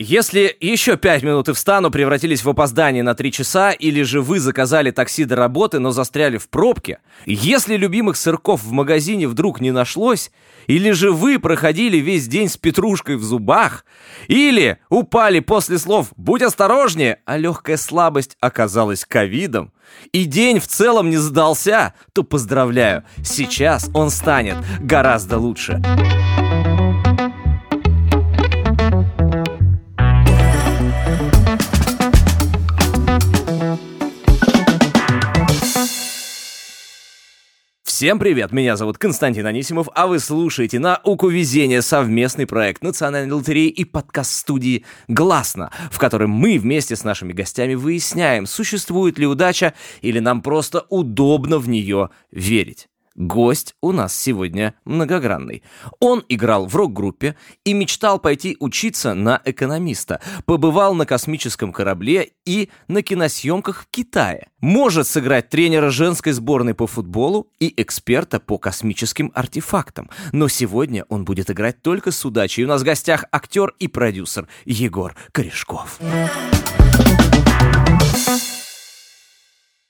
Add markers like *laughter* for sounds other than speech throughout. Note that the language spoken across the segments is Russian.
Если еще пять минут и встану превратились в опоздание на три часа, или же вы заказали такси до работы, но застряли в пробке, если любимых сырков в магазине вдруг не нашлось, или же вы проходили весь день с петрушкой в зубах, или упали после слов «будь осторожнее», а легкая слабость оказалась ковидом, и день в целом не сдался, то поздравляю, сейчас он станет гораздо лучше. Всем привет, меня зовут Константин Анисимов, а вы слушаете «Науку везения» совместный проект Национальной лотереи и подкаст-студии «Гласно», в котором мы вместе с нашими гостями выясняем, существует ли удача или нам просто удобно в нее верить. Гость у нас сегодня многогранный. Он играл в рок-группе и мечтал пойти учиться на экономиста. Побывал на космическом корабле и на киносъемках в Китае. Может сыграть тренера женской сборной по футболу и эксперта по космическим артефактам. Но сегодня он будет играть только с удачей. У нас в гостях актер и продюсер Егор Корешков.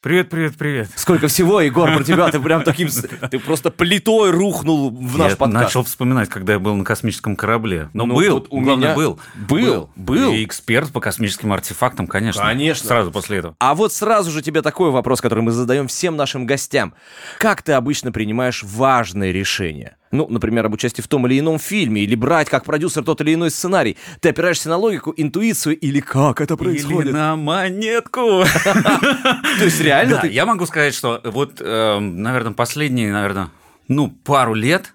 Привет, привет, привет. Сколько всего, Егор, про тебя ты прям таким... *laughs* Ты просто плитой рухнул в наш я подкаст. начал вспоминать, когда я был на космическом корабле. Но Ну, был, вот у главное, меня- был. Был, был. И эксперт по космическим артефактам, конечно. Конечно. Сразу после этого. А вот сразу же тебе такой вопрос, который мы задаем всем нашим гостям. Как ты обычно принимаешь важные решения? Ну, например, об участии в том или ином фильме, или брать как продюсер тот или иной сценарий. Ты опираешься на логику, интуицию, или как это происходит? Или на монетку. То есть реально Да, я могу сказать, что вот, э, наверное, последние, наверное, ну, пару лет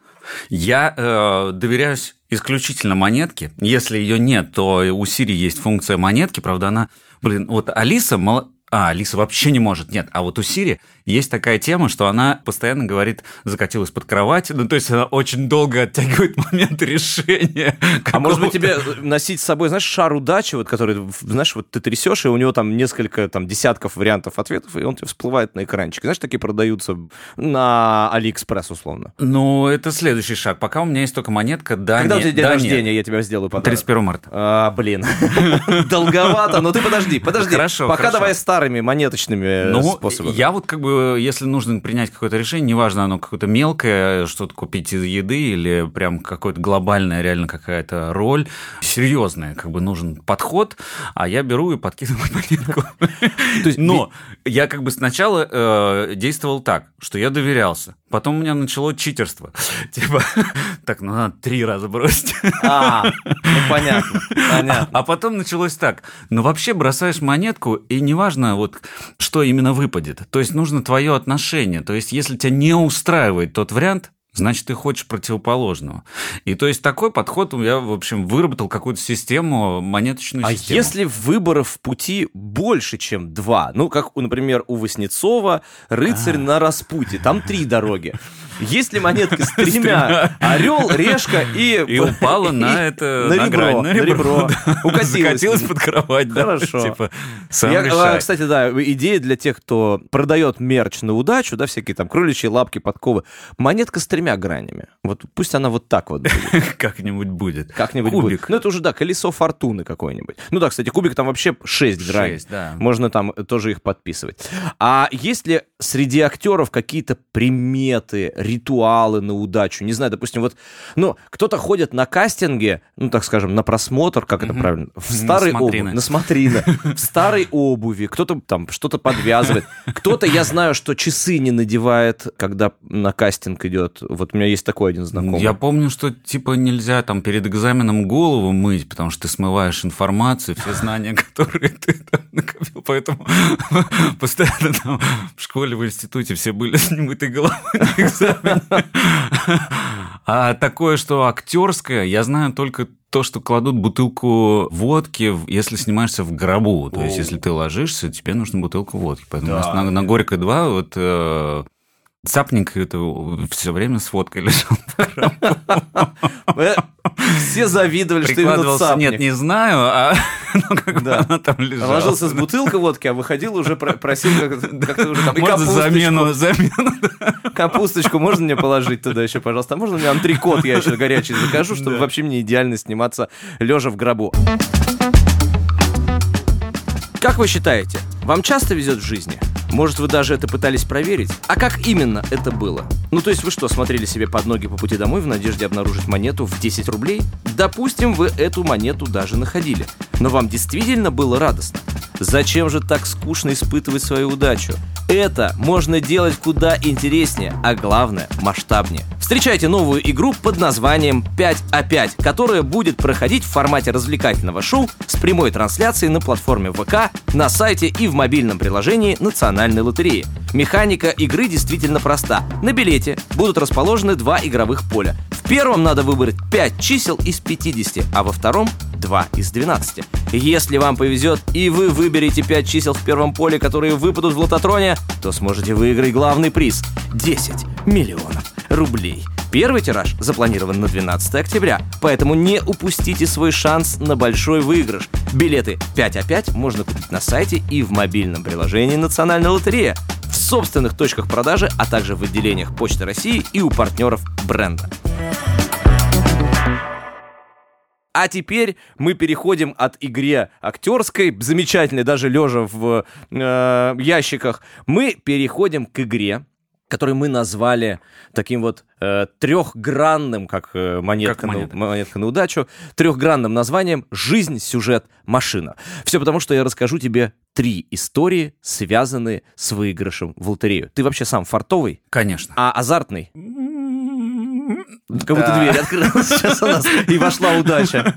я э, доверяюсь исключительно монетке. Если ее нет, то у Siri есть функция монетки, правда, она, блин, вот Алиса, мало- а, Алиса вообще не может, нет. А вот у Сири есть такая тема, что она постоянно говорит, закатилась под кровать. Ну, то есть она очень долго оттягивает *laughs* момент решения. А может быть тебе носить с собой, знаешь, шар удачи, вот который, знаешь, вот ты трясешь, и у него там несколько, там, десятков вариантов ответов, и он тебе всплывает на экранчике. Знаешь, такие продаются на Алиэкспресс, условно. Ну, это следующий шаг. Пока у меня есть только монетка, да, Когда у нет, тебя день да, рождения, нет. я тебя сделаю подарок. 31 марта. А, блин. *laughs* Долговато, но ты подожди, подожди. Хорошо, Пока давай старыми монеточными э, Ну, способами. я вот как бы, если нужно принять какое-то решение, неважно, оно какое-то мелкое, что-то купить из еды или прям какое-то глобальная реально какая-то роль, серьезная, как бы нужен подход, а я беру и подкидываю *laughs* монетку. Но я как бы сначала э, действовал так, что я доверялся. Потом у меня начало читерство. *laughs* Типа, *laughs* так, ну надо три раза бросить. А, ну понятно, понятно. А потом началось так. Ну, вообще бросаешь монетку, и неважно, вот, что именно выпадет. То есть нужно твое отношение. То есть если тебя не устраивает тот вариант, значит, ты хочешь противоположного. И то есть такой подход я, в общем, выработал какую-то систему, монеточную А систему. если выборов в пути больше, чем два? Ну, как, например, у Васнецова «Рыцарь на распуте». Там три дороги. Есть ли монетка с *laughs* тремя? Орел, решка и... И упала на это, на ребро, на ребро. *laughs* Укатилась. Закатилась под кровать. Хорошо. Типа, сам а, кстати, да, идея для тех, кто продает мерч на удачу, да, всякие там кроличьи лапки, подковы. Монетка с тремя гранями. Вот пусть она вот так вот будет. *laughs* Как-нибудь будет. Как-нибудь Кубик. будет. Ну, это уже, да, колесо фортуны какое-нибудь. Ну да, кстати, кубик там вообще 6 граней. Шесть, да. Можно там тоже их подписывать. А есть ли среди актеров какие-то приметы, ритуалы на удачу? Не знаю, допустим, вот, ну, кто-то ходит на кастинге, ну, так скажем, на просмотр, как это правильно, в старой обуви, на смотрины, в старой обуви, кто-то там что-то подвязывает, кто-то, я знаю, что часы не надевает, когда на кастинг идет. Вот у меня есть такой один знакомый. Я помню, что типа нельзя там перед экзаменом голову мыть, потому что ты смываешь информацию, все знания, *laughs* которые ты там накопил. Поэтому *laughs* постоянно там в школе, в институте все были *laughs* с немытой головой на экзамене. А такое, что актерское, я знаю только то, что кладут бутылку водки, если снимаешься в гробу. То есть, если ты ложишься, тебе нужна бутылка водки. Поэтому у нас на, на Горькой 2 вот э, Цапник это все время с водкой лежал. Э, Все завидовали, что именно цапник. нет, не знаю, а *laughs* ну, как бы она там лежала. Ложился с бутылкой водки, а выходил уже, про- просил как-то *laughs* уже там... Можно капусточку, замену, замену. *laughs* Капусточку можно мне положить туда еще, пожалуйста? А можно мне антрикот я еще горячий закажу, чтобы вообще мне идеально сниматься лежа в гробу? Как вы считаете, вам часто везет в жизни? Может, вы даже это пытались проверить? А как именно это было? Ну, то есть вы что, смотрели себе под ноги по пути домой в надежде обнаружить монету в 10 рублей? Допустим, вы эту монету даже находили. Но вам действительно было радостно? Зачем же так скучно испытывать свою удачу? Это можно делать куда интереснее, а главное масштабнее. Встречайте новую игру под названием 5А5, которая будет проходить в формате развлекательного шоу с прямой трансляцией на платформе ВК, на сайте и в мобильном приложении Национальной лотереи. Механика игры действительно проста. На билете будут расположены два игровых поля. В первом надо выбрать 5 чисел из 50, а во втором 2 из 12. Если вам повезет и вы выберете 5 чисел в первом поле, которые выпадут в лототроне, то сможете выиграть главный приз – 10 миллионов рублей. Первый тираж запланирован на 12 октября, поэтому не упустите свой шанс на большой выигрыш. Билеты 5 а 5 можно купить на сайте и в мобильном приложении Национальной лотереи, в собственных точках продажи, а также в отделениях Почты России и у партнеров бренда. А теперь мы переходим от игре актерской, замечательной, даже лежа в э, ящиках, мы переходим к игре, которую мы назвали таким вот э, трехгранным, как э, монетка, Как монета. на, монетка на удачу, трехгранным названием «Жизнь, сюжет, машина». Все потому, что я расскажу тебе три истории, связанные с выигрышем в лотерею. Ты вообще сам фартовый, Конечно. а азартный? Как будто дверь открылась сейчас у нас, и вошла удача.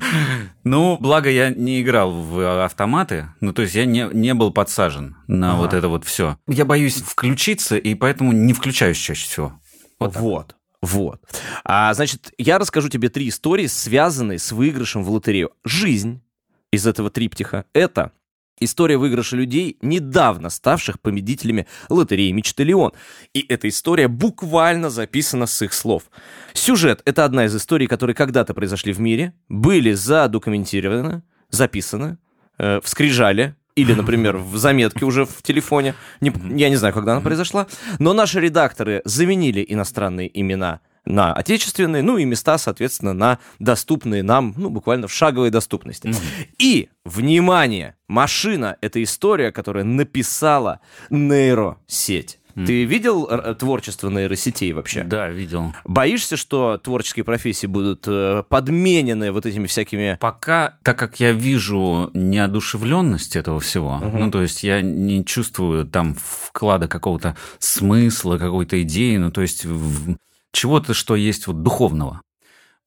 Ну, благо я не играл в автоматы, ну, то есть я не, не был подсажен на Ага. вот это вот все. Я боюсь включиться, и поэтому не включаюсь чаще всего. Вот, Вот вот. А, значит, я расскажу тебе три истории, связанные с выигрышем в лотерею. Жизнь из этого триптиха — это история выигрыша людей, недавно ставших победителями лотереи «Мечты Леон». И эта история буквально записана с их слов. Сюжет — это одна из историй, которые когда-то произошли в мире, были задокументированы, записаны, э, в скрижале, или, например, *laughs* в заметке уже в телефоне. Не- я не знаю, когда она произошла. Но наши редакторы заменили иностранные имена на отечественные, ну и места, соответственно, на доступные нам, ну, буквально в шаговой доступности. И, внимание, машина — это история, которая написала нейросеть. Ты видел э, творчество нейросетей вообще? Да, видел. Боишься, что творческие профессии будут э, подменены вот этими всякими... Пока, так как я вижу неодушевленность этого всего, Мгм. ну, то есть я не чувствую там вклада какого-то смысла, какой-то идеи, ну, то есть в- чего-то, что есть вот духовного.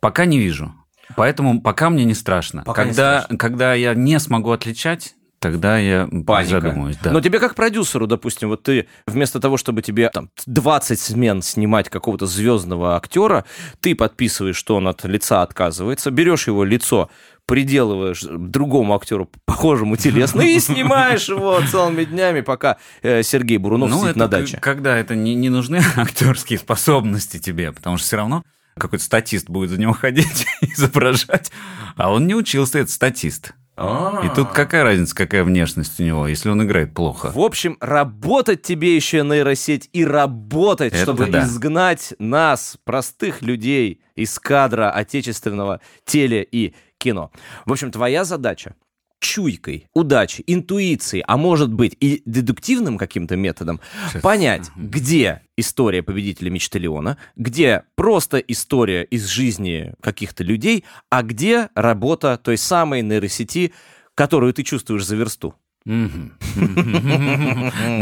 Пока не вижу. Поэтому пока мне не страшно. Пока не когда, страшно. когда я не смогу отличать, тогда я Паника. задумаюсь. Да. Но тебе как продюсеру, допустим, вот ты вместо того, чтобы тебе там 20 смен снимать какого-то звездного актера, ты подписываешь, что он от лица отказывается, берешь его лицо, приделываешь другому актеру, похожему телесно, и снимаешь его целыми днями, пока э, Сергей Бурунов Ну, сидит на даче. когда это не, не нужны *laughs* актерские способности тебе, потому что все равно какой-то статист будет за него ходить, *laughs* изображать, а он не учился, это статист. И тут какая разница, какая внешность у него, если он играет плохо? В общем, работать тебе еще нейросеть и работать, Это чтобы да. изгнать нас, простых людей, из кадра отечественного теле и кино. В общем, твоя задача чуйкой, удачей, интуицией, а может быть и дедуктивным каким-то методом, Сейчас. понять, где история победителя мечты Леона, где просто история из жизни каких-то людей, а где работа той самой нейросети, которую ты чувствуешь за версту. Ну,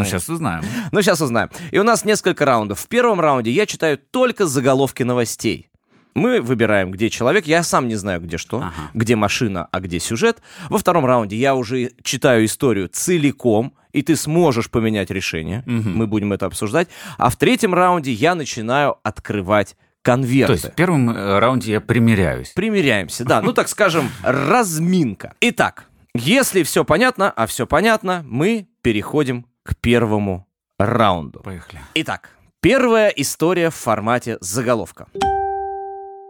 сейчас узнаем. Ну, сейчас узнаем. И у нас несколько раундов. В первом раунде я читаю только заголовки новостей. Мы выбираем, где человек. Я сам не знаю, где что, Ага. где машина, а где сюжет. Во втором раунде я уже читаю историю целиком, и ты сможешь поменять решение. Мгм. Мы будем это обсуждать. А в третьем раунде я начинаю открывать конверты. То есть в первом э, раунде я примеряюсь. Примеряемся, да. Ну, так скажем, разминка. Итак, если все понятно, а все понятно, мы переходим к первому раунду. Поехали. Итак, первая история в формате заголовка.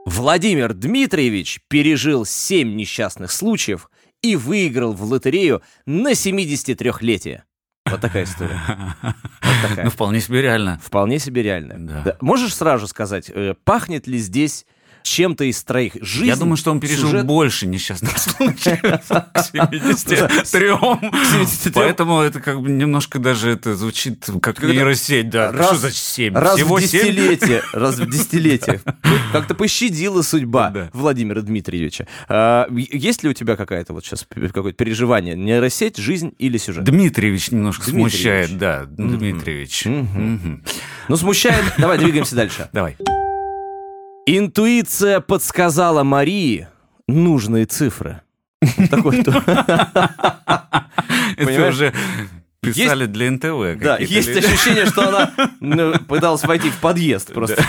Владимир Дмитриевич пережил 7 несчастных случаев и выиграл в лотерею на 73-летие. Вот такая история. Вот *laughs* такая. Ну, вполне себе реально. Вполне себе реальная. Да. Да. Можешь сразу сказать, э, пахнет ли здесь чем-то из троих. Жизнь, Я думаю, что он пережил сюжет- больше несчастных *laughs* случаев к 73. Поэтому это как бы немножко даже это звучит как нейросеть, да. Раз- Что за 7? Раз в 7? десятилетие, раз в десятилетие. *laughs* Как-то пощадила судьба. Владимира Дмитриевича. А, есть ли у тебя какая-то вот сейчас какое-то переживание? Нейросеть, жизнь или сюжет? Дмитриевич немножко смущает, да, Дмитриевич. Ну, смущает. Давай, двигаемся дальше. Давай. Интуиция подсказала Марии нужные цифры. Такой. Это уже писали для НТВ. Да, есть ощущение, что она ну, пыталась войти в подъезд просто.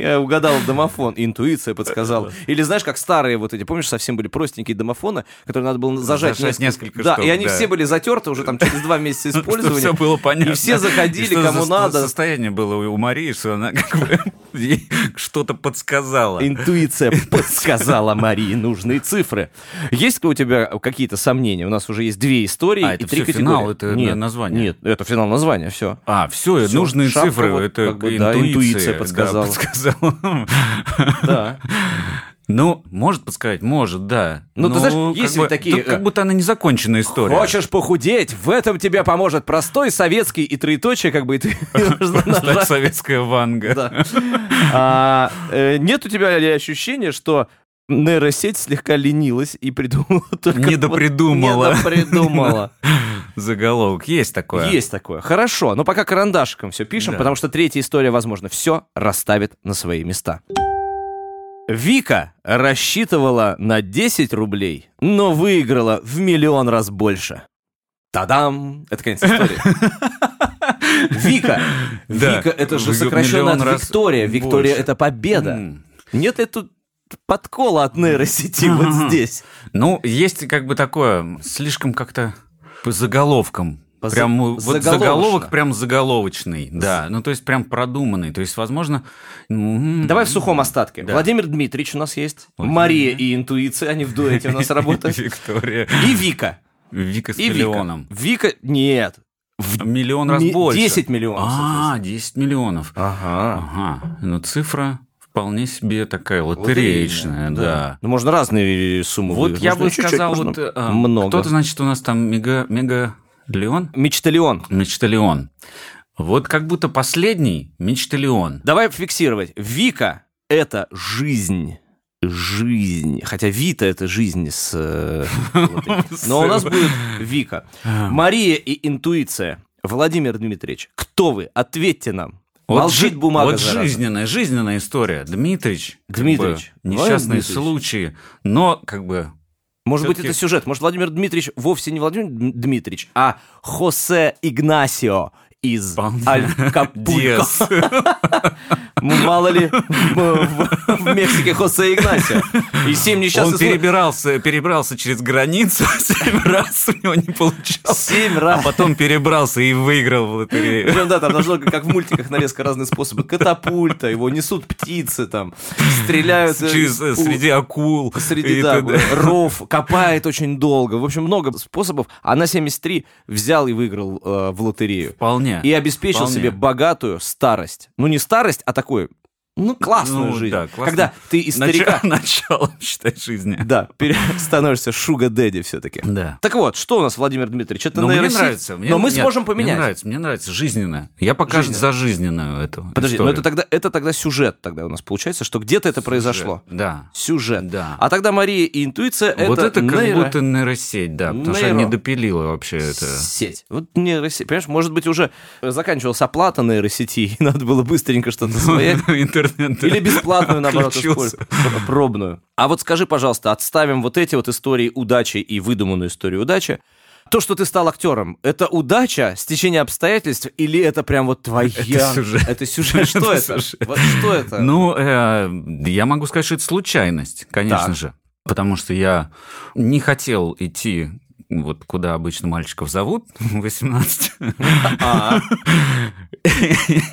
Я угадал домофон, интуиция подсказала. Или знаешь, как старые вот эти, помнишь, совсем были простенькие домофоны, которые надо было зажать, Зажать несколько Да, штук, и они да. все были затерты уже там через два месяца *laughs* *laughs* использования. все было понятно. И все заходили, И кому за надо. состояние было у Марии, что она *laughs* как бы что-то подсказала. Интуиция подсказала Марии нужные цифры. Есть у тебя какие-то сомнения? У нас уже есть две истории А, и это три категории. финал, это Нет, название? Нет, это финал названия, все. А, все, нужные шапка цифры, вот это как бы, да, интуиция. да, подсказала. Подсказала. Да. Ну, может подсказать, может, да. Ну, ты знаешь, как есть бы- такие, тут как э, будто она незаконченная история. Хочешь похудеть? В этом тебе поможет простой советский и троеточие, как бы и ты *laughs* *laughs* советская ванга. А, э, Нет у тебя ли ощущения, что нейросеть слегка ленилась и придумала *laughs* только... Недопридумала. Недопридумала. Заголовок. Есть такое. Есть такое. Хорошо, но пока карандашиком все пишем, Да. потому что третья история, возможно, все расставит на свои места. Вика рассчитывала на 10 рублей, но выиграла в миллион раз больше. Тадам! Это конец истории. *laughs* Вика. Вика, это же сокращенно миллион от Виктория. Виктория это победа. Нет ли тут подкола от нейросети вот *laughs* здесь? Ну, есть как бы такое, слишком как-то по заголовкам. По Прям вот заголовок прям заголовочный, да. Ну, то есть прям продуманный. То есть, возможно... м, Давай в сухом остатке. Да. Владимир Дмитриевич у нас есть. Владимир. Мария и интуиция, они в дуэте у нас *laughs* работают. Виктория. И Вика. Вика с И Вика. миллионом. Вика, нет. В Миллион раз больше. 10 миллионов, А, 10 миллионов. Ага. Ага. Ну, цифра вполне себе такая лотереечная, да. Ну, можно разные суммы Вот выиграть. я Можно бы чуть-чуть, сказал, вот э, много. кто-то, значит, у нас там мега, мега Леон? Мечталион. Мечталион. Вот как будто последний Мечталион. Давай фиксировать. Вика — это жизнь. Жизнь. Хотя Вита — это жизнь с... э. *laughs* Но у нас будет Вика. Мария и интуиция. Владимир Дмитриевич, кто вы? Ответьте нам. Молчит жи- бумага, Вот зараза. жизненная, жизненная история. Дмитрич. как Дмитрич. бы, Несчастные Дмитрич. случаи. Но как бы... Может быть, это сюжет. Может, Владимир Дмитриевич вовсе не Владимир Дм- Дмитриевич, а Хосе Игнасио из. Аль-Капулько. Ну, Мало ли, в, Мексике Хосе Игнасио. И семь Он несчастных случаев. перебирался, перебрался через границу *laughs* семь раз, у него не получалось. Семь А раз. потом перебрался и выиграл в лотерею. Причем, да, там должно, как в мультиках, нарезка разные способы. Катапульта, его несут птицы, там, стреляют... э, Через, среди акул. Среди, да, ров, копает очень долго. В общем, много способов. А на 73 взял и выиграл э, в лотерею. Вполне. И обеспечил Вполне. себе богатую старость. Ну, не старость, а такую, ну, классную Ну, жизнь. да, классно. Когда ты из старика... Начало, *laughs* начало, считай, жизни. Да, пере- становишься шуга-дэдди все-таки. Да. Так вот, что у нас, Владимир Дмитриевич? Это Но мне нейросеть, нравится. мне- но мы нет, сможем Мне поменять. нравится, мне нравится. Жизненно. Я пока Жизненно. за жизненную эту Подожди, историю. но это тогда, это тогда сюжет тогда у нас получается, что где-то это произошло. Да. Сюжет. Да. А тогда Мария и интуиция вот это, это как нейро- будто нейросеть, да, потому что я Нейро. не допилила вообще это. Сеть. Вот нейросеть. Понимаешь, может быть, уже заканчивалась оплата нейросети, *laughs* и надо было быстренько что-то своять. *laughs* Интернет. Или бесплатную, *laughs* наоборот, Пробную. А вот скажи, пожалуйста, отставим вот эти вот истории удачи и выдуманную историю удачи. То, что ты стал актером, это удача, стечение обстоятельств, или это прям вот твоя... Это сюжет. Это сюжет. *laughs* Что Это. Вот что это? Ну, э, я могу сказать, что это случайность, конечно же. Потому что я не хотел идти вот куда обычно мальчиков зовут, *laughs* 18. А,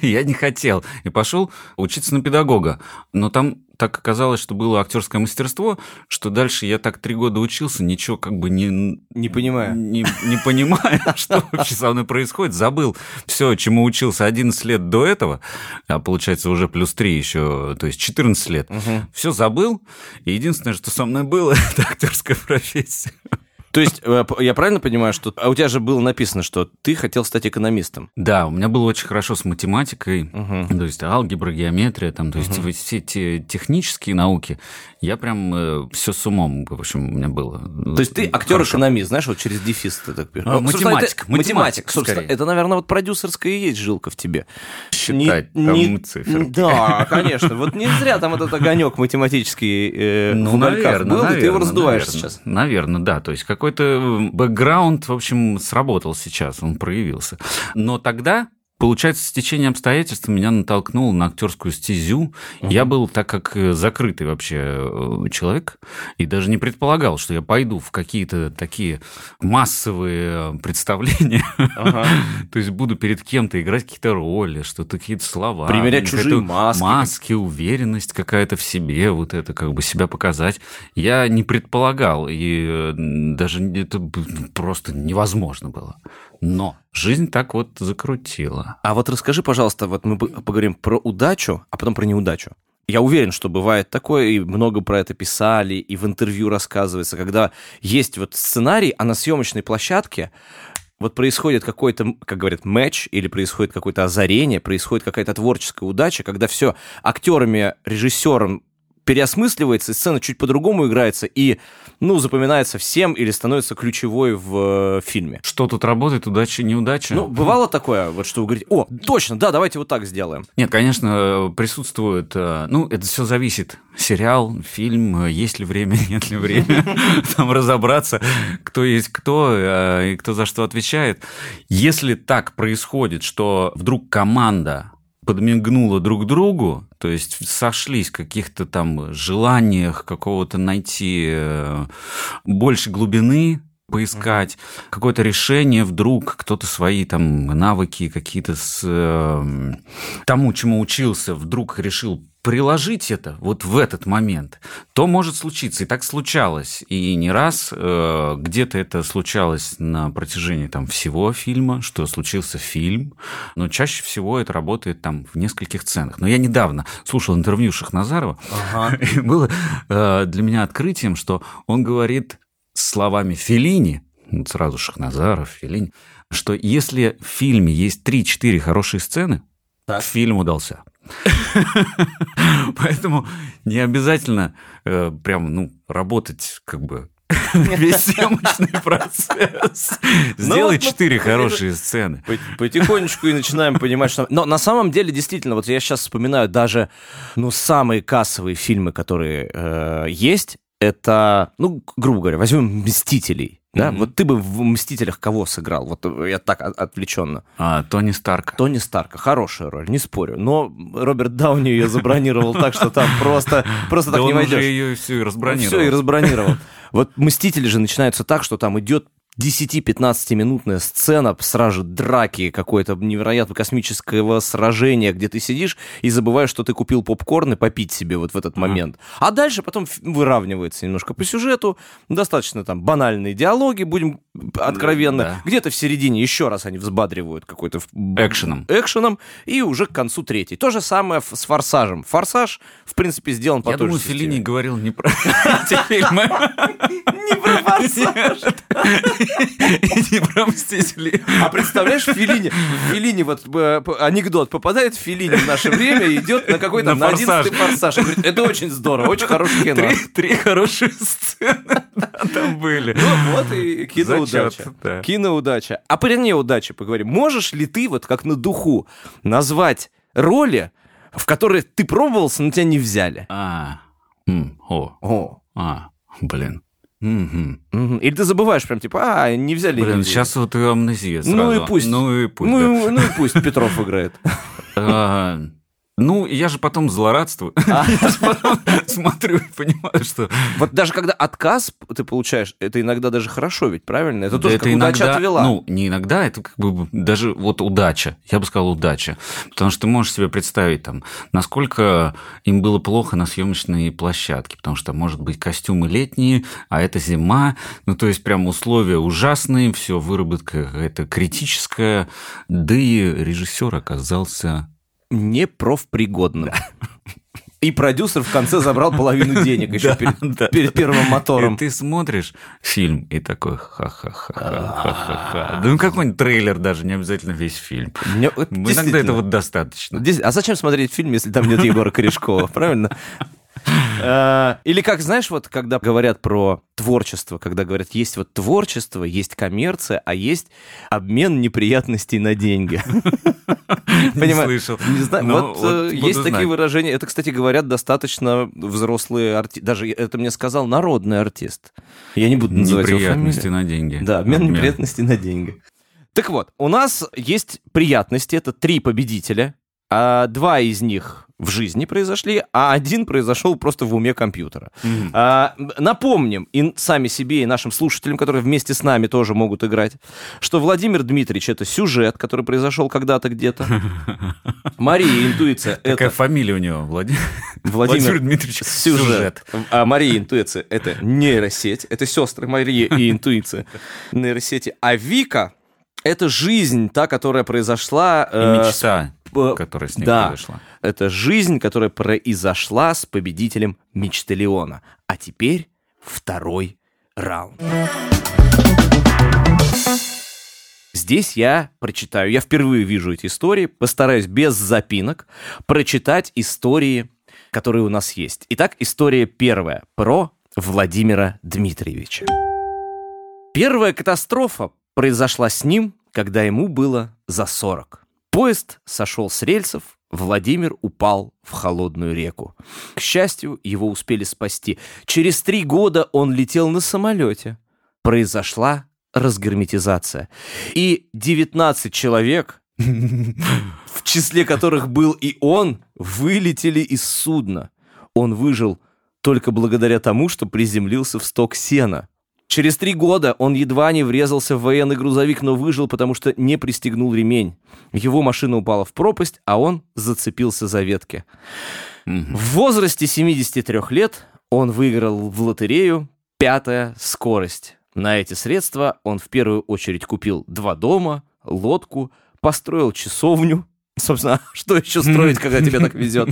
Я не хотел. И пошел учиться на педагога. Но там так оказалось, что было актерское мастерство, что дальше я так три года учился, ничего как бы не, Не понимаю. не, не понимая, *laughs* что вообще со мной происходит, забыл все, чему учился 11 лет до этого, а получается уже плюс 3 еще, то есть 14 лет. Все забыл, и единственное, что со мной было, *laughs* это актерская профессия. То есть, э, я правильно понимаю, что... А у тебя же было написано, что ты хотел стать экономистом. Да, у меня было очень хорошо с математикой, Мгм. то есть алгебра, геометрия, там, то есть все те технические науки, я прям все с умом, в общем, у меня было. То есть ты актер-экономист, знаешь, вот через дефис ты так пишешь. А, Ну, математик, это- математик, математик. Собственно, скорее. это, наверное, вот продюсерская и есть жилка в тебе. Считать там циферки. Да, конечно. Вот не зря там этот огонек математический э, в Ну, угольках наверное, был, и ты его наверное, раздуваешь наверное. сейчас. Наверное, да. То есть какой-то бэкграунд, в общем, сработал сейчас, он проявился. Но тогда Получается, стечение обстоятельств меня натолкнуло на актерскую стезю. Я был, так как э, закрытый вообще э, человек, и даже не предполагал, что я пойду в какие-то такие массовые э, представления. Ага. *laughs* То есть буду перед кем-то играть какие-то роли, что-то какие-то слова. Примерять чужие маски. Маски, уверенность какая-то в себе, вот это как бы себя показать. Я не предполагал, и даже это просто невозможно было. Но жизнь так вот закрутила. А вот расскажи, пожалуйста, вот мы поговорим про удачу, а потом про неудачу. Я уверен, что бывает такое, и много про это писали, и в интервью рассказывается, когда есть вот сценарий, а на съемочной площадке вот происходит какой-то, как говорят, матч, или происходит какое-то озарение, происходит какая-то творческая удача, когда все актерами, режиссером переосмысливается, и сцена чуть по-другому играется, и, ну, запоминается всем или становится ключевой в э, фильме. Что тут работает, удача, неудача? Ну, бывало такое, вот что вы говорите, о, точно, да, давайте вот так сделаем. Нет, конечно, присутствует... э, Ну, это все зависит. Сериал, фильм, э, есть ли время, *laughs* нет ли времени. *laughs* Там разобраться, кто есть кто э, и кто за что отвечает. Если так происходит, что вдруг команда подмигнула друг другу, то есть сошлись в каких-то там желаниях какого-то найти э, больше глубины, поискать какое-то решение вдруг кто-то свои там навыки какие-то с э, тому чему учился вдруг решил приложить это вот в этот момент, то может случиться. И так случалось. И не раз э, где-то это случалось на протяжении там, всего фильма, что случился фильм. Но чаще всего это работает там в нескольких сценах. Но я недавно слушал интервью Шахназарова, *laughs* и было э, для меня открытием, что он говорит словами Феллини, вот сразу Шахназаров, Феллини, что если в фильме есть 3-4 хорошие сцены, Так. фильм удался. *laughs* Поэтому не обязательно э, прям, ну, работать как бы *laughs* весь съемочный *laughs* процесс. Сделай вот, четыре ну, хорошие сцены. Пот- Потихонечку и начинаем понимать, что... Но на самом деле, действительно, вот я сейчас вспоминаю даже, ну, самые кассовые фильмы, которые э, есть, это, ну, грубо говоря, возьмем «Мстителей». Да? Мгм. Вот ты бы в «Мстителях» кого сыграл? Вот я так от- отвлеченно. А, Тони Старк. Тони Старка, хорошая роль, не спорю. Но Роберт Дауни ее забронировал так, что там просто, просто Да так не он уже войдешь. ее все и разбронировал. Все, и разбронировал. Вот «Мстители» же начинаются так, что там идет 10-15-минутная сцена, сразу драки, какое-то невероятно космического сражения, где ты сидишь и забываешь, что ты купил попкорн и попить себе вот в этот момент. А дальше потом выравнивается немножко по сюжету, достаточно там банальные диалоги, будем откровенно. Да. Где-то в середине еще раз они взбадривают какой-то Экшеном. экшеном, и уже к концу третий. То же самое с «Форсажем». «Форсаж», в принципе, сделан по Я той думаю, же системе. Феллини говорил не про *laughs* эти фильмы. Не про «Форсаж». Не про Мстителей. А представляешь, Филини, Филини вот э, анекдот попадает в Филини в наше время и идет на какой-то На на 11 «Форсаж». говорит, это очень здорово, очень хорошее кино. Три, хорошие сцены там были. Ну вот и киноудача. Да. Киноудача. А про неудачи поговорим. Можешь ли ты вот как на духу назвать роли, в которые ты пробовался, но тебя не взяли? А, м, о, О. а, блин. Мгм. Или ты забываешь прям типа, а, не взяли. не Блин, взяли. сейчас вот и амнезия сразу. Ну и пусть. Ну и пусть, Ну, да. и- ну и пусть Петров играет. Ну, я же потом злорадствую. А. *laughs* Я же потом смотрю и понимаю, что... Вот даже когда отказ ты получаешь, это иногда даже хорошо, ведь правильно? Это тоже как удача отвела. Ну, не иногда, это как бы даже вот удача. Я бы сказал удача. Потому что ты можешь себе представить, там, насколько им было плохо на съемочной площадке. Потому что, может быть, костюмы летние, а это зима. Ну, то есть, прям условия ужасные, все, выработка какая-то критическая. Да и режиссер оказался не профпригодным. И продюсер в конце забрал половину *laughs* денег еще перед, да. первым мотором. И ты смотришь фильм и такой ха-ха-ха-ха-ха-ха. Да ну какой-нибудь трейлер даже, не обязательно весь фильм. Иногда этого достаточно. А зачем смотреть фильм, если там нет Егора Корешкова, правильно? Э, Или как, знаешь, вот когда говорят про творчество, когда говорят, есть вот творчество, есть коммерция, а есть обмен неприятностей на деньги. Понимаю. слышал. Не знаю, вот, вот э, буду есть такие выражения. Это, кстати, говорят достаточно взрослые артисты. Даже это мне сказал народный артист. Я не буду называть его Неприятности на деньги. Да, обмен Обмен. неприятностей на деньги. Так вот, у нас есть приятности, это три победителя, а два из них в жизни произошли, а один произошел просто в уме компьютера. Мгм. А, напомним и сами себе, и нашим слушателям, которые вместе с нами тоже могут играть, что Владимир Дмитриевич — это сюжет, который произошел когда-то где-то. *laughs* Мария Интуиция — Какая это фамилия у него? Владимир, Владимир Дмитриевич сюжет. А Мария Интуиция — это нейросеть. Это сестры Мария и Интуиция *laughs* нейросети. А Вика — это жизнь, та, которая произошла... И э, мечта, э, которая с ним да. произошла. Это жизнь, которая произошла с победителем Мечталиона. А теперь второй раунд. Здесь я прочитаю, я впервые вижу эти истории, постараюсь без запинок прочитать истории, которые у нас есть. Итак, история первая про Владимира Дмитриевича. Первая катастрофа произошла с ним, когда ему было за 40. Поезд сошел с рельсов, Владимир упал в холодную реку. К счастью, его успели спасти. Через три года он летел на самолете. Произошла разгерметизация. И 19 человек, *laughs* в числе которых был и он, вылетели из судна. Он выжил только благодаря тому, что приземлился в сток сена. Через три года он едва не врезался в военный грузовик, но выжил, потому что не пристегнул ремень. Его машина упала в пропасть, а он зацепился за ветки. В возрасте 73 лет он выиграл в лотерею «Пятая скорость». На эти средства он в первую очередь купил два дома, лодку, построил часовню. Собственно, *laughs* что еще строить, когда тебе так везет?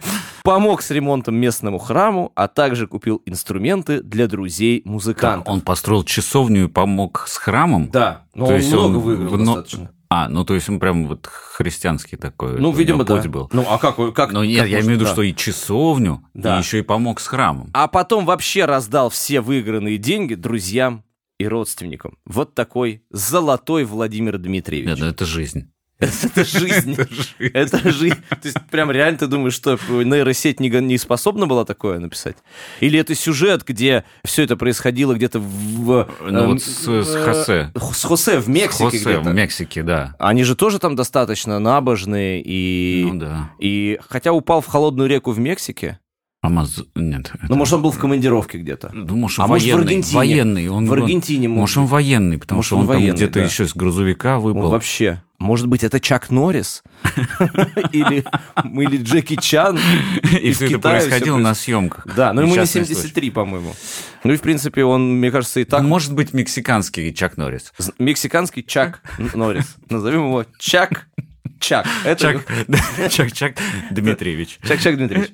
*laughs* Помог с ремонтом местному храму, а также купил инструменты для Да, друзей-музыкантов. он построил часовню и помог с храмом. Да, но То он есть много он выиграл но- достаточно. А, ну то есть он прям вот христианский такой. Ну, видимо, да. был. Ну, а как? как Но нет, как я имею в виду, да. что и часовню, Да. и еще и помог с храмом. А потом вообще раздал все выигранные деньги друзьям и родственникам. Вот такой золотой Владимир Дмитриевич. Нет, ну это жизнь. *laughs* Это жизнь. Это жизнь. То есть прям реально ты думаешь, что нейросеть не, способна была такое написать? Или это сюжет, где все это происходило где-то в... Ну эм, вот с- с э, Хосе. С Хосе в Мексике Хосе где-то. в Мексике, да. Они же тоже там достаточно набожные и... Ну да. И хотя упал в холодную реку в Мексике, Амаз... Нет. ну, может, он был в командировке где-то. Ну, может, А он может, в военный. Аргентине. Военный. Он, В он- Аргентине, может Может, он военный, потому Может, что он он, там военный, где-то да. еще из грузовика Он выпал. вообще. Может быть, это Чак Норрис? *laughs* Или, Джеки Чан? И все это происходило на съемках. Да, но ему не Несчастный случай. 73, по-моему. Ну и, в принципе, он, мне кажется, и так... Может быть, мексиканский Чак Норрис. Мексиканский Чак Норрис. Назовем его Чак Чак. Это Чак, Чак Дмитриевич. Чак Чак Дмитриевич.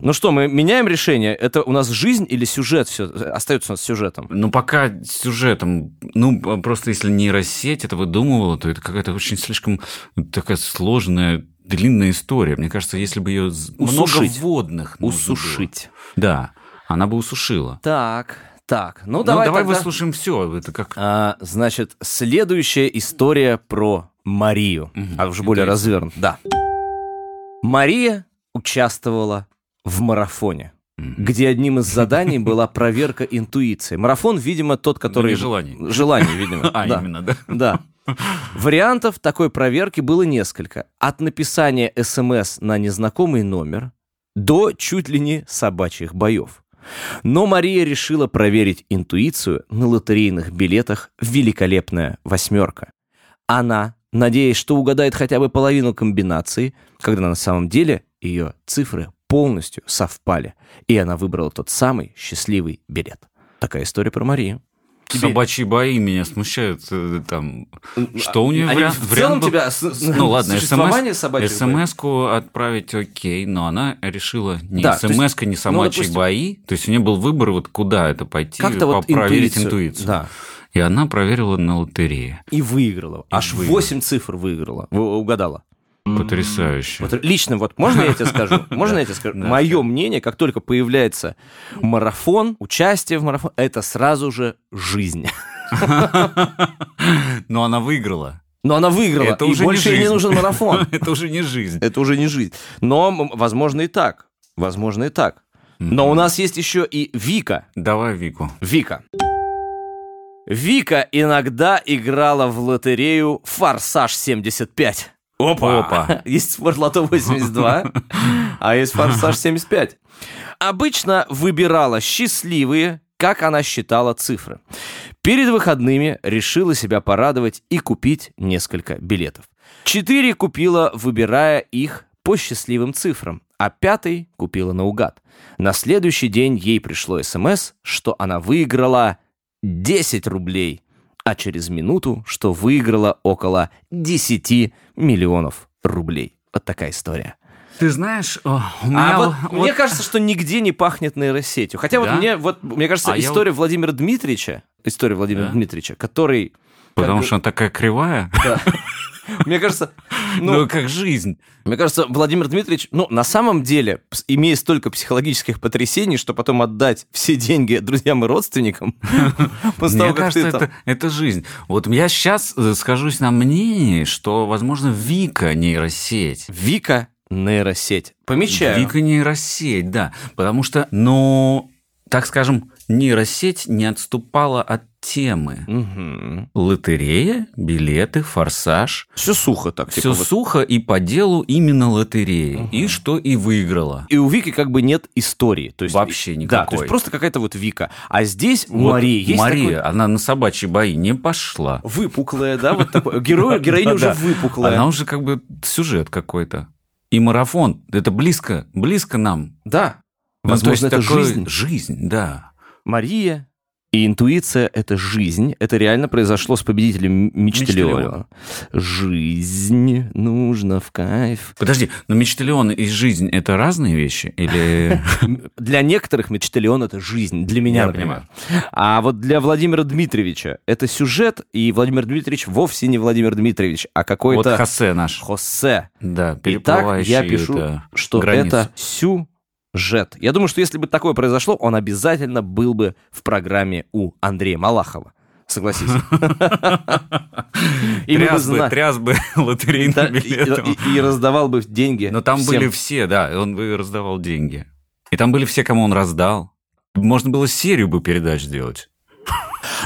Ну что, мы меняем решение? Это у нас жизнь или сюжет все остается у нас сюжетом? Ну, пока сюжетом, ну, просто если нейросеть это выдумывала, то это какая-то очень слишком такая сложная, длинная история. Мне кажется, если бы ее много Усушить. нужно было. Усушить. Да, она бы усушила. Так, так. Ну, Ну, давай давай, тогда- выслушаем все. Это как... А, значит, следующая история про Марию, Мгм. а уже более развернут. Да. Мария участвовала в марафоне, где одним из заданий была проверка интуиции. Марафон, видимо, тот, который... не желаний. Желание, видимо. *laughs* А, да. именно, да? Да. *laughs* Вариантов такой проверки было несколько. От написания СМС на незнакомый номер до чуть ли не собачьих боев. Но Мария решила проверить интуицию на лотерейных билетах «Великолепная восьмерка». Она, надеясь, что угадает хотя бы половину комбинации, когда на самом деле ее цифры полностью совпали, и она выбрала тот самый счастливый билет. Такая история про Марию. Тебе... Собачьи бои меня смущают. э, Там, что у нее Они вариант? в вариант целом был- тебя... с- Ну ладно, существование собачьих боев? смс-ку отправить окей, но она решила не Да, то есть, смс не собачьи допустим- бои. То есть у нее был выбор, вот куда это пойти, Как-то вот проверить интуицию. интуицию. Да. И она проверила на лотерее. И выиграла. Аж выиграла. 8 цифр выиграла. Угадала. Потрясающе. Вот лично, вот можно я тебе скажу? *laughs* Можно я тебе скажу? Мое мнение, как только появляется марафон, участие в марафон, это сразу же жизнь. *laughs* Но она выиграла. Но она выиграла, Это и уже не больше ей не жизнь. нужен марафон. *laughs* Это уже не жизнь. Это уже не жизнь. Но, возможно, и так. Возможно, и так. Но у нас есть еще и Вика. Давай Вику. Вика. Вика иногда играла в лотерею «Форсаж 75». Опа! Опа. *laughs* Есть «Спортлото 82», *laughs* а есть «Форсаж *laughs* 75». Обычно выбирала счастливые, как она считала, цифры. Перед выходными решила себя порадовать и купить несколько билетов. Четыре купила, выбирая их по счастливым цифрам, а пятый купила наугад. На следующий день ей пришло СМС, что она выиграла 10 рублей, а через минуту, что выиграла около 10 миллионов рублей. Вот такая история. Ты знаешь, о, у меня А вот, вот- мне кажется, что нигде не пахнет нейросетью. Хотя вот Да? мне, вот, мне кажется, А я история Владимира Дмитриевича, история Владимира Да. Дмитриевича, который... Потому как что она такая кривая. бы, да. Мне кажется, *laughs* ну, Ну, как жизнь. мне кажется, Владимир Дмитриевич, ну, на самом деле, имея столько психологических потрясений, что потом отдать все деньги друзьям и родственникам, *laughs* после того, как ты там- это, жизнь. Вот я сейчас скажусь на мнении, что, возможно, Вика нейросеть. Вика нейросеть. Помечаю. Вика нейросеть, да. Потому что, ну, так скажем, нейросеть не отступала от темы. Мгм. Лотерея, билеты, форсаж. Все сухо так. Все типа вот. сухо и по делу именно лотереи. И что и выиграла. И у Вики как бы нет истории. То есть, Вообще Да, то никакой. есть просто какая-то вот Вика. А здесь у Вот Марии есть Мария, такой она на собачьи бои не пошла. выпуклая, да, вот *laughs* такой. Герой, героиня уже выпуклая. Она уже как бы сюжет какой-то. И марафон. Это близко, близко нам. Да. Ну, то есть Возможно, это такое- жизнь. Жизнь, да. Мария и интуиция — это жизнь. Это реально произошло с победителем Мечталиона. Жизнь нужно в кайф. Подожди, но мечталион и жизнь это разные вещи? Или... *laughs* Для некоторых Мечталион — это жизнь. Для меня, Я например. А вот для Владимира Дмитриевича это сюжет, и Владимир Дмитриевич вовсе не Владимир Дмитриевич, а Вот какой-то Хосе наш. Хосе. Да, Итак, переплывающий я пишу, что границу. это сюжет. Я думаю, что если бы такое произошло, он обязательно был бы в программе у Андрея Малахова. Согласись. *laughs* Тряс бы, тряс бы *laughs* лотерейным билетом. и- раздавал бы деньги. Но там были все, да, он бы раздавал деньги. И там были все, кому он раздал. Можно было серию бы передач сделать.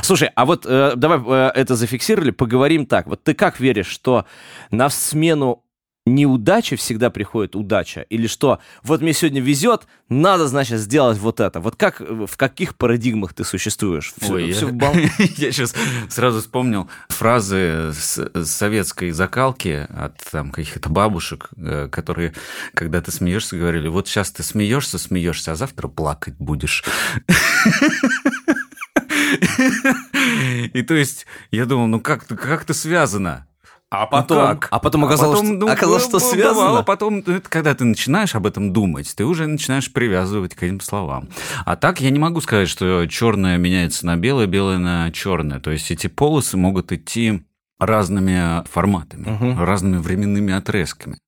Слушай, а вот э, давай э, это зафиксировали, поговорим так. Вот ты как веришь, что на смену неудачи всегда приходит удача? Или что, вот мне сегодня везет, надо, значит, сделать вот это? Вот как, э, в каких парадигмах ты существуешь? Всё- Ой, всё я- бал- *laughs* Я сейчас сразу вспомнил фразы с с советской закалки от там каких-то бабушек, э, которые, когда ты смеешься, говорили, вот сейчас ты смеешься, смеешься, а завтра плакать будешь. *laughs* И то есть я думал, ну как как это связано? А Ну потом, как? а потом оказалось, потом, что, ну, оказалось, что б- связано. бывало, потом, ну, это когда ты начинаешь об этом думать, ты уже начинаешь привязывать к этим словам. А так я не могу сказать, что черное меняется на белое, белое на черное. То есть эти полосы могут идти разными форматами, Мгм. разными временными отрезками.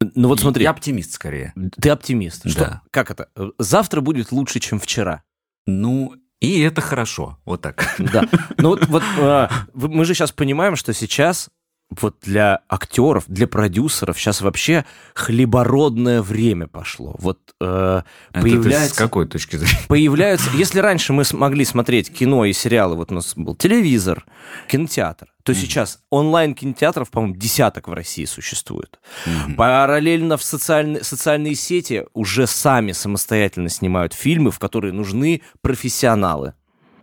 Ну вот смотри, Я оптимист скорее. ты оптимист. Что, Да. как это? Завтра будет лучше, чем вчера. Ну, и это хорошо. Вот так. Да. Ну вот, вот, э, мы же сейчас понимаем, что сейчас вот для актеров, для продюсеров сейчас вообще хлебородное время пошло. Вот э, Это появляется... с какой точки зрения? Появляются... Если раньше мы смогли смотреть кино и сериалы, вот у нас был телевизор, кинотеатр, то mm-hmm. сейчас онлайн-кинотеатров, по-моему, десяток в России существует. Mm-hmm. Параллельно в социальные, социальные сети уже сами самостоятельно снимают фильмы, в которые нужны профессионалы.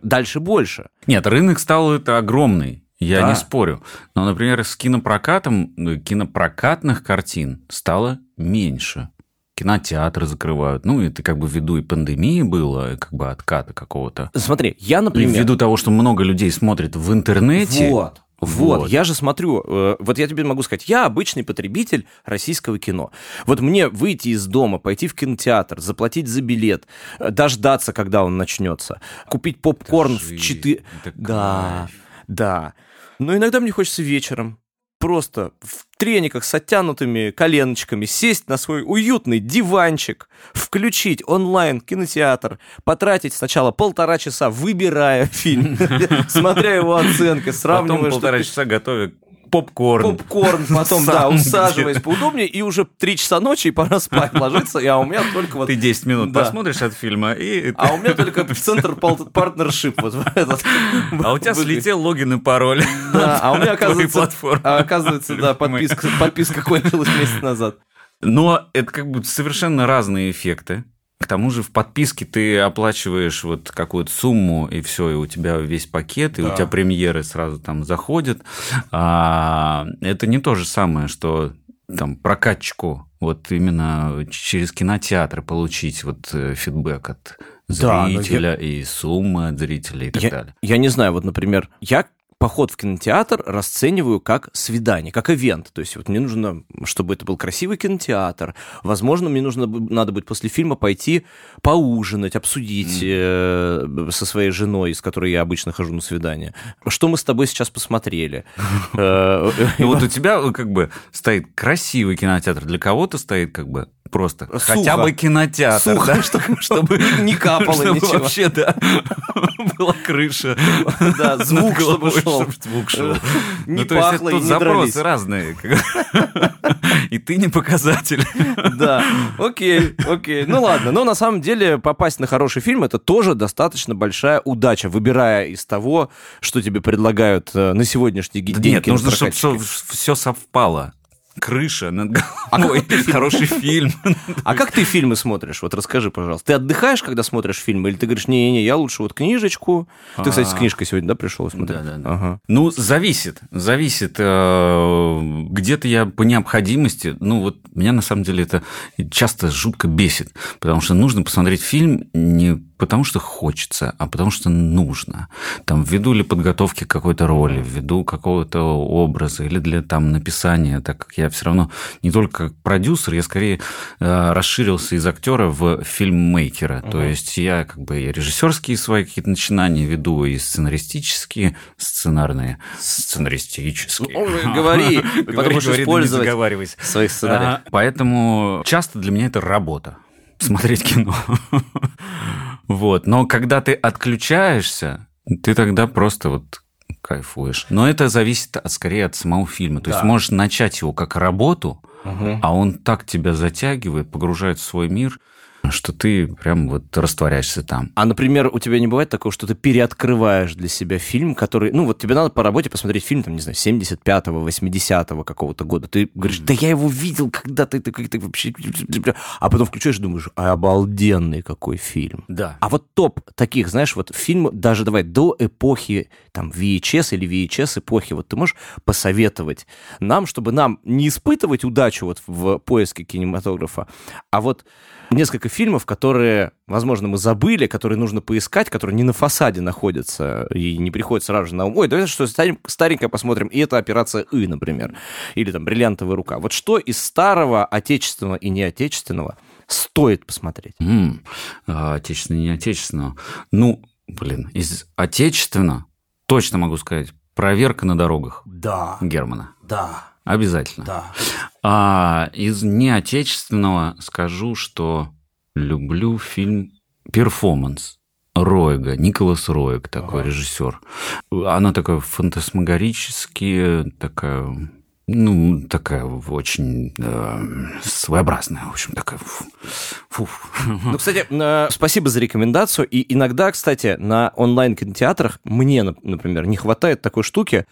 Дальше больше. Нет, рынок стал это огромный. Я да. не спорю. Но, например, с кинопрокатом ну, кинопрокатных картин стало меньше. Кинотеатры закрывают. Ну, это как бы ввиду и пандемии было, как бы отката какого-то. Смотри, я, например... И ввиду того, что много людей смотрит в интернете... Вот. Вот. вот, я же смотрю, э, вот я тебе могу сказать, я обычный потребитель российского кино. Вот мне выйти из дома, пойти в кинотеатр, заплатить за билет, э, дождаться, когда он начнется, купить попкорн в 4... Да, да. Но иногда мне хочется вечером просто в трениках с оттянутыми коленочками сесть на свой уютный диванчик, включить онлайн кинотеатр, потратить сначала полтора часа, выбирая фильм, *laughs* смотря его оценки, сравнивая... Потом полтора часа готовя попкорн. Попкорн, потом, да, усаживаясь поудобнее, и уже три часа ночи, и пора спать ложиться, а у меня только вот... Ты 10 минут посмотришь от фильма, и... А у меня только *laughs* центр партнершип вот этот. А у тебя слетел логин и пароль. Да, а у меня, оказывается, а, оказывается, да, подписка, подписка кончилась месяц назад. Но это как бы совершенно разные эффекты. К тому же в подписке ты оплачиваешь вот какую-то сумму, и все, и у тебя весь пакет, и да. у тебя премьеры сразу там заходят. А, это не то же самое, что там прокатчику вот именно через кинотеатр получить вот э, фидбэк от зрителя да, я... и суммы от зрителей и так я, далее. Я не знаю, вот, например, я поход в кинотеатр расцениваю как свидание, как ивент. То есть вот мне нужно, чтобы это был красивый кинотеатр. Возможно, мне нужно надо будет после фильма пойти поужинать, обсудить mm. э, со своей женой, с которой я обычно хожу на свидание. Что мы с тобой сейчас посмотрели? *laughs* Э, вот *laughs* у тебя как бы стоит красивый кинотеатр, для кого-то стоит как бы просто. Сухо. Хотя бы кинотеатр. Сухо, да, *laughs* чтобы, чтобы не капало чтобы ничего. вообще, да, *laughs* была крыша. Да, *laughs* звук, чтобы шел. Звук шел. Не ну, пахло и не запросы разные. И ты не показатель. Да, окей, окей. Ну ладно, но на самом деле попасть на хороший фильм это тоже достаточно большая удача, выбирая из того, что тебе предлагают э, на сегодняшний день. Нет, нужно, чтобы все совпало крыша над головой, а хороший фильм. *laughs* А как ты фильмы смотришь? Вот расскажи, пожалуйста. Ты отдыхаешь, когда смотришь фильмы, или ты говоришь, не-не, я лучше вот книжечку. Ты, кстати, с а. книжкой сегодня, да, пришел смотреть? Да, да, да. Ну, зависит, зависит. Э, где-то я по необходимости, ну вот меня на самом деле это часто жутко бесит, потому что нужно посмотреть фильм не потому что хочется, а потому что нужно. Там ввиду ли подготовки какой-то роли, ввиду какого-то образа или для там написания, так как я все равно не только как продюсер, я скорее э, расширился из актера в фильммейкера. Uh-huh. То есть я как бы и режиссерские свои какие-то начинания веду, и сценаристические, сценарные, сценаристические. Ну, говори, *laughs* будешь использовать своих сценариев. А, поэтому часто для меня это работа смотреть кино. *laughs* Вот. Но когда ты отключаешься, ты тогда просто вот кайфуешь. Но это зависит от, скорее от самого фильма. То да. есть можешь начать его как работу, угу. а он так тебя затягивает, погружает в свой мир – что ты прям вот растворяешься там. А, например, у тебя не бывает такого, что ты переоткрываешь для себя фильм, который, ну вот тебе надо по работе посмотреть фильм, там, не знаю, 75-го, 80-го какого-то года. Ты говоришь, да я его видел когда-то, ты как-то вообще... А потом включаешь и думаешь, а обалденный какой фильм. Да. А вот топ таких, знаешь, вот фильм, даже давай, до эпохи там VHS или VHS эпохи, вот ты можешь посоветовать нам, чтобы нам не испытывать удачу вот в поиске кинематографа, а вот несколько фильмов, которые, возможно, мы забыли, которые нужно поискать, которые не на фасаде находятся и не приходят сразу же на ум. Ой, давай что старенькое посмотрим, и это «Операция И», например, или там «Бриллиантовая рука». Вот что из старого, отечественного и неотечественного стоит посмотреть? Mm. Отечественного и неотечественного. Ну, блин, из отечественного точно могу сказать «Проверка на дорогах». Да. Германа. Да. Обязательно. Да. А из неотечественного скажу, что люблю фильм «Перформанс». Роега, Николас Роег, такой ага. режиссер. Она такая фантасмагорическая, такая Ну, такая очень э, своеобразная, в общем, такая. фу, фу. Ну, кстати, э, спасибо за рекомендацию. И иногда, кстати, на онлайн-кинотеатрах мне, нап- например, не хватает такой штуки,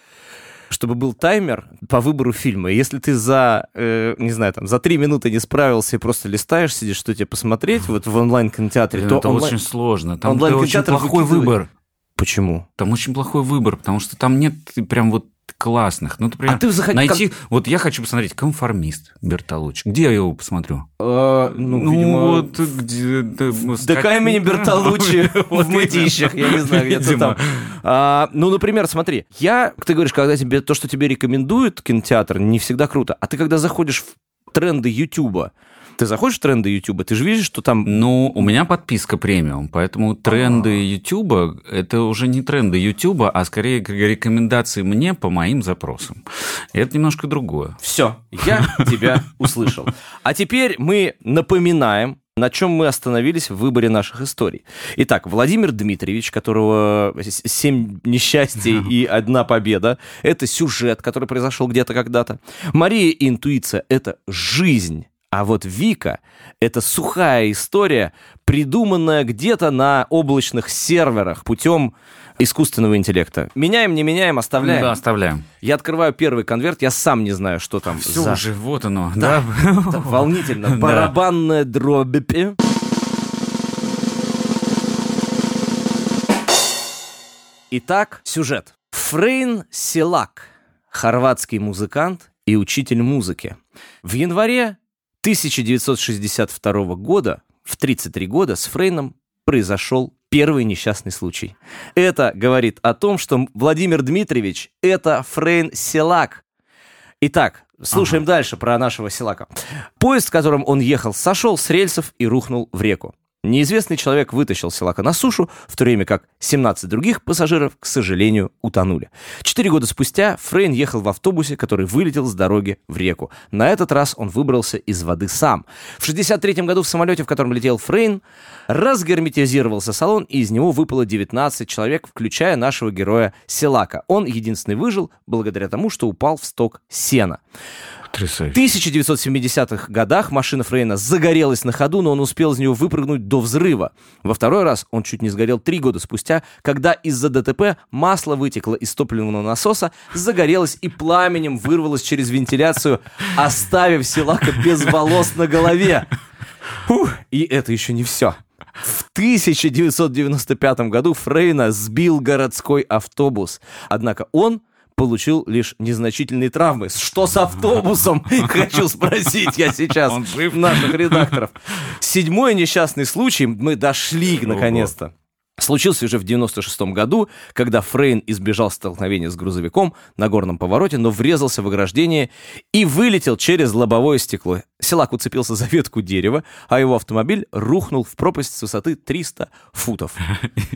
чтобы был таймер по выбору фильма. И если ты за, э, не знаю, там, за три минуты не справился и просто листаешь, сидишь, что тебе посмотреть вот в онлайн-кинотеатре, то это онлайн- очень сложно. Там онлайн очень плохой выкидывает. выбор. Почему? Там очень плохой выбор, потому что там нет прям вот классных. Ну, например, А ты заходи- найти... Вот я хочу посмотреть «Конформист» Бертолуччи. Где я его посмотрю? Э, ну, видимо, вот где... Да, ДК имени Бертолуччи *laughs* в Мытищах, я не знаю, где-то там. А, ну, например, смотри, я, ты говоришь, когда тебе то, что тебе рекомендует кинотеатр, не всегда круто. А ты когда заходишь в тренды Ютуба, ты заходишь в тренды Ютуба, ты же видишь, что там... Ну, у меня подписка премиум, поэтому тренды Ютуба – это уже не тренды Ютуба, а скорее рекомендации мне по моим запросам. И это немножко другое. Все, я тебя услышал. А теперь мы напоминаем, на чем мы остановились в выборе наших историй. Итак, Владимир Дмитриевич, которого семь несчастий *laughs* и одна победа, это сюжет, который произошел где-то когда-то. Мария и интуиция — это жизнь. А вот Вика — это сухая история, придуманная где-то на облачных серверах путем искусственного интеллекта. Меняем, не меняем, оставляем. Да, оставляем. Я открываю первый конверт, я сам не знаю, что там Все за... уже, вот оно. Да. *laughs* Так волнительно. Да. Барабанная дробь. Итак, сюжет. Фрейн Селак, хорватский музыкант и учитель музыки. В январе 1962 года, в 33 года, с Фрейном произошел первый несчастный случай. Это говорит о том, что Владимир Дмитриевич — это Фрейн Селак, Итак, слушаем дальше про нашего Силака. Поезд, в котором он ехал, сошел с рельсов и рухнул в реку. Неизвестный человек вытащил Силака на сушу, в то время как 17 других пассажиров, к сожалению, утонули. Четыре года спустя Фрейн ехал в автобусе, который вылетел с дороги в реку. На этот раз он выбрался из воды сам. В 63 году в самолете, в котором летел Фрейн, разгерметизировался салон, и из него выпало 19 человек, включая нашего героя Силака. Он единственный выжил благодаря тому, что упал в сток сена. В Потрясающе. 1970-х годах машина Фрейна загорелась на ходу, но он успел из нее выпрыгнуть до взрыва. Во второй раз он чуть не сгорел три года спустя, когда из-за ДТП масло вытекло из топливного насоса, загорелось и пламенем вырвалось через вентиляцию, оставив Силака без волос на голове. И это еще не все. В 1995 году Фрейна сбил городской автобус. Однако он получил лишь незначительные травмы. Что с автобусом? *laughs* Хочу спросить я сейчас Он жив? наших редакторов. Седьмой несчастный случай. Мы дошли наконец-то. Случился уже в 96 году, когда Фрейн избежал столкновения с грузовиком на горном повороте, но врезался в ограждение и вылетел через лобовое стекло. Селак уцепился за ветку дерева, а его автомобиль рухнул в пропасть с высоты 300 футов.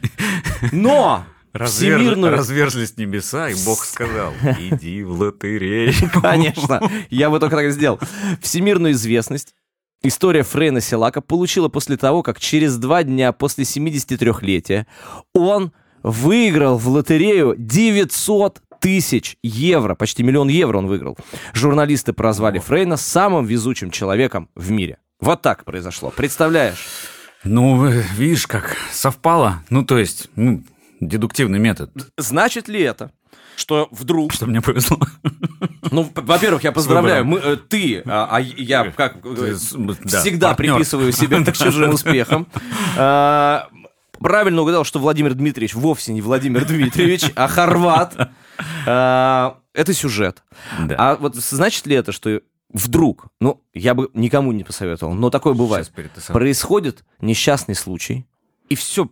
*laughs* Но Развер- всемирную... Разверзлись небеса, и Бог сказал, иди в лотерею. *laughs* Конечно, я бы только так сделал. Всемирную известность история Фрейна Селака получила после того, как через два дня после 73-летия он выиграл в лотерею 900 тысяч евро, почти миллион евро он выиграл. Журналисты прозвали Фрейна самым везучим человеком в мире. Вот так произошло. Представляешь? Ну, э, видишь, как совпало. Ну, то есть, ну, дедуктивный метод. Значит ли это, что вдруг Что мне повезло. Ну, во-первых, я поздравляю. Мы, э, ты, а, а я как э, да, всегда партнер. приписываю себе к чужим успехам. *laughs* А, Правильно угадал, что Владимир Дмитриевич вовсе не Владимир Дмитриевич, а хорват. А, Это сюжет. Да. А вот значит ли это, что вдруг, ну, я бы никому не посоветовал, но такое бывает, происходит несчастный случай, и все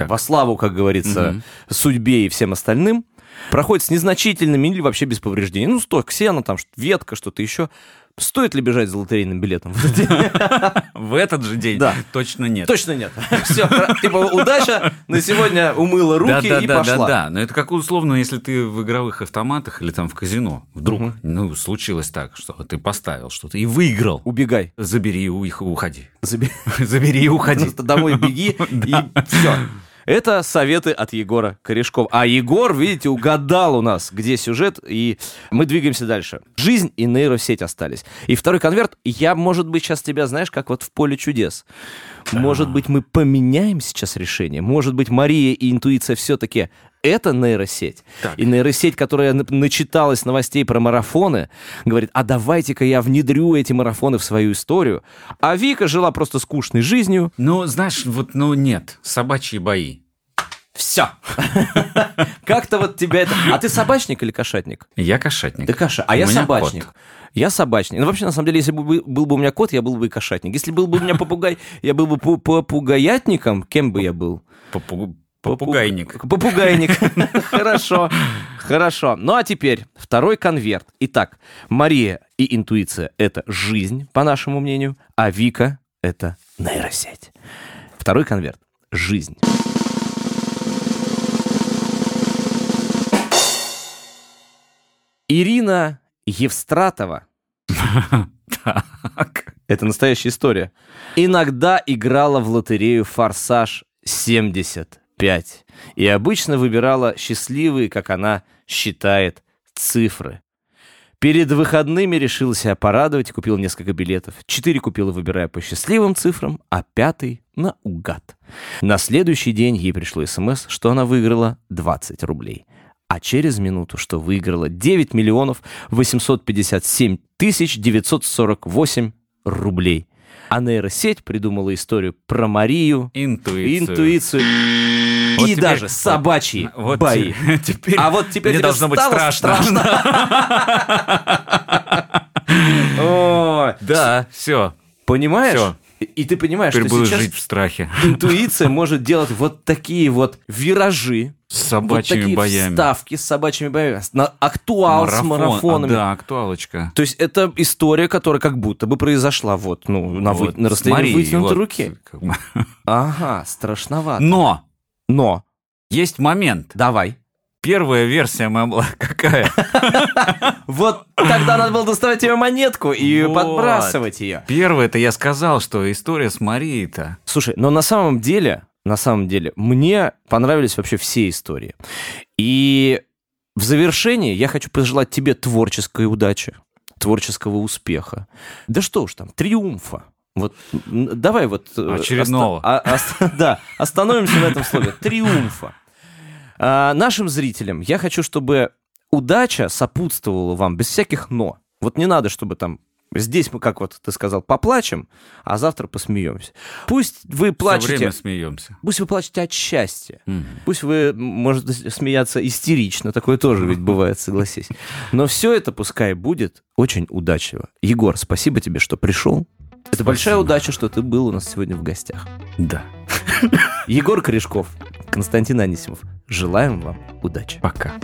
Так. во славу, как говорится, Мгм. судьбе и всем остальным, проходит с незначительными или вообще без повреждений. Ну, сто ксена, там, ветка, что-то еще. Стоит ли бежать за лотерейным билетом? в этот день? *laughs* В этот же день Да. точно нет. Точно нет. *laughs* Все, типа, удача на сегодня умыла руки да, и да, пошла. Да, да, но это как условно, если ты в игровых автоматах или там в казино вдруг, Мгм. ну, случилось так, что ты поставил что-то и выиграл. Убегай. Забери и ух- уходи. *laughs* Забери и уходи. Просто домой беги, и все. Это советы от Егора Корешкова. А Егор, видите, угадал у нас, где сюжет, и мы двигаемся дальше. Жизнь и нейросеть остались. И второй конверт, я, может быть, сейчас тебя, знаешь, как вот в поле чудес. Может быть, мы поменяем сейчас решение? Может быть, Мария и интуиция все-таки это нейросеть. Так. И нейросеть, которая на- начиталась новостей про марафоны, говорит, а давайте-ка я внедрю эти марафоны в свою историю. А Вика жила просто скучной жизнью. Ну, знаешь, вот, ну нет, собачьи бои. Все. *laughs* Как-то вот тебя это... А ты собачник или кошатник? Я кошатник. Ты каша, а я собачник. кот. Я собачник. Ну, вообще, на самом деле, если бы был- бы у меня кот, я был бы и кошатник. Если был бы у меня попугай, я был бы пу- попугаятником, кем бы я был? Попу- Попугайник. Попу- Попугайник. *laughs* Хорошо, хорошо. Ну а теперь второй конверт. Итак, Мария и интуиция — это жизнь, по нашему мнению, а Вика — это нейросеть. Второй конверт — жизнь. Ирина Евстратова *laughs* Так. Это настоящая история. Иногда играла в лотерею «Форсаж 75» и обычно выбирала счастливые, как она считает, цифры. Перед выходными решил себя порадовать купил несколько билетов. Четыре купила, выбирая по счастливым цифрам, а пятый — наугад. На следующий день ей пришло смс, что она выиграла 20 рублей. А через минуту, что выиграла 9 миллионов 857 тысяч 948 рублей. А нейросеть придумала историю про Марию, Интуицию. интуицию Вот и теперь- даже собачьи *laughs* Вот бои. те- *laughs* теперь А вот теперь мне должно быть стало страшно. *laughs* Ой, Да, все. Понимаешь? Всё. И, ты понимаешь, Теперь что сейчас жить в страхе. интуиция может делать вот такие вот виражи, С вот собачьими такие боями. вставки с собачьими боями, на актуал с Марафон. марафонами. А, да, актуалочка. То есть это история, которая как будто бы произошла вот, ну, на, вы- Вот, на расстоянии смотри, вытянутой вот, руки. как бы. *laughs* Ага, страшновато. Но Но, есть момент. давай. Первая версия моя была *laughs* какая? *laughs* Вот тогда надо было доставать тебе монетку и Вот. подбрасывать ее. Первая это я сказал, что история с Марией-то. Слушай, но на самом деле, на самом деле, мне понравились вообще все истории. И в завершении я хочу пожелать тебе творческой удачи, творческого успеха. Да что уж там, триумфа. Вот давай вот... э, Очередного. оста- а- оста- *laughs* да, остановимся на этом слове. Триумфа. А, нашим зрителям я хочу, чтобы удача сопутствовала вам без всяких «но». Вот не надо, чтобы там здесь мы, как вот ты сказал, поплачем, а завтра посмеемся. Пусть вы Все плачете, время смеемся. пусть вы плачете от счастья. Мгм. Пусть вы можете смеяться истерично, такое тоже ведь бывает, согласись. Но все это пускай будет очень удачливо. Егор, спасибо тебе, что пришел. Это большая удача, что ты был у нас сегодня в гостях. Да. Егор Корешков, Константин Анисимов. Желаем вам удачи. Пока.